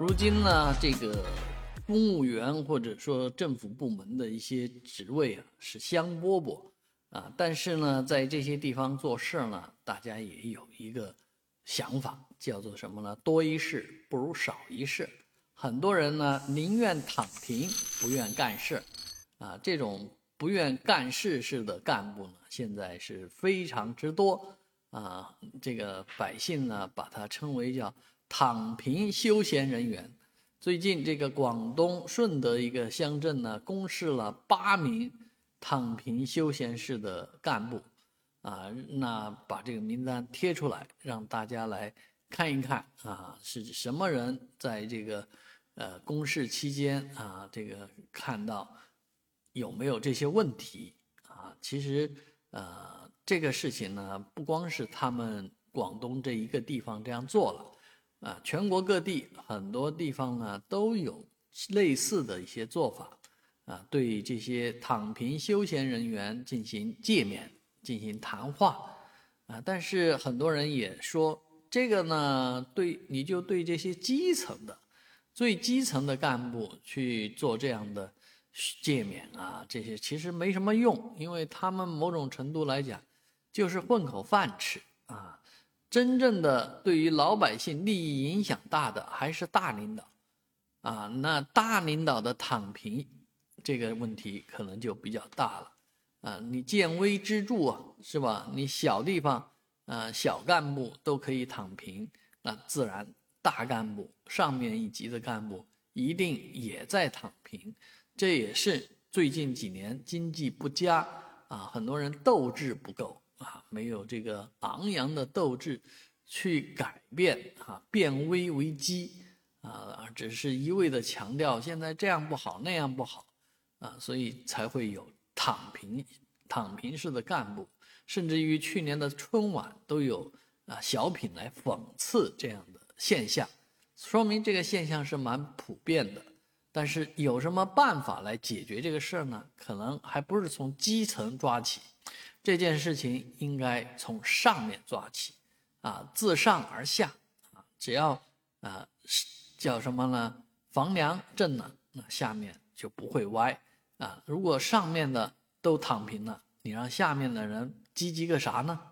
如今呢，这个公务员或者说政府部门的一些职位啊是香饽饽啊，但是呢，在这些地方做事呢，大家也有一个想法，叫做什么呢？多一事不如少一事。很多人呢宁愿躺平，不愿干事啊。这种不愿干事式的干部呢，现在是非常之多啊。这个百姓呢，把它称为叫。躺平休闲人员，最近这个广东顺德一个乡镇呢，公示了八名躺平休闲式的干部，啊，那把这个名单贴出来，让大家来看一看啊，是什么人在这个呃公示期间啊，这个看到有没有这些问题啊？其实呃，这个事情呢，不光是他们广东这一个地方这样做了。啊，全国各地很多地方呢都有类似的一些做法，啊，对这些躺平休闲人员进行诫勉、进行谈话，啊，但是很多人也说，这个呢，对你就对这些基层的、最基层的干部去做这样的诫勉啊，这些其实没什么用，因为他们某种程度来讲就是混口饭吃啊。真正的对于老百姓利益影响大的还是大领导，啊，那大领导的躺平这个问题可能就比较大了，啊，你见微知著啊，是吧？你小地方，啊，小干部都可以躺平，那自然大干部上面一级的干部一定也在躺平，这也是最近几年经济不佳啊，很多人斗志不够。啊，没有这个昂扬的斗志去改变啊，变危为机啊，只是一味的强调现在这样不好那样不好啊，所以才会有躺平躺平式的干部，甚至于去年的春晚都有啊小品来讽刺这样的现象，说明这个现象是蛮普遍的。但是有什么办法来解决这个事儿呢？可能还不是从基层抓起。这件事情应该从上面抓起，啊，自上而下，啊，只要啊叫什么呢？房梁正了，那下面就不会歪，啊，如果上面的都躺平了，你让下面的人积极个啥呢？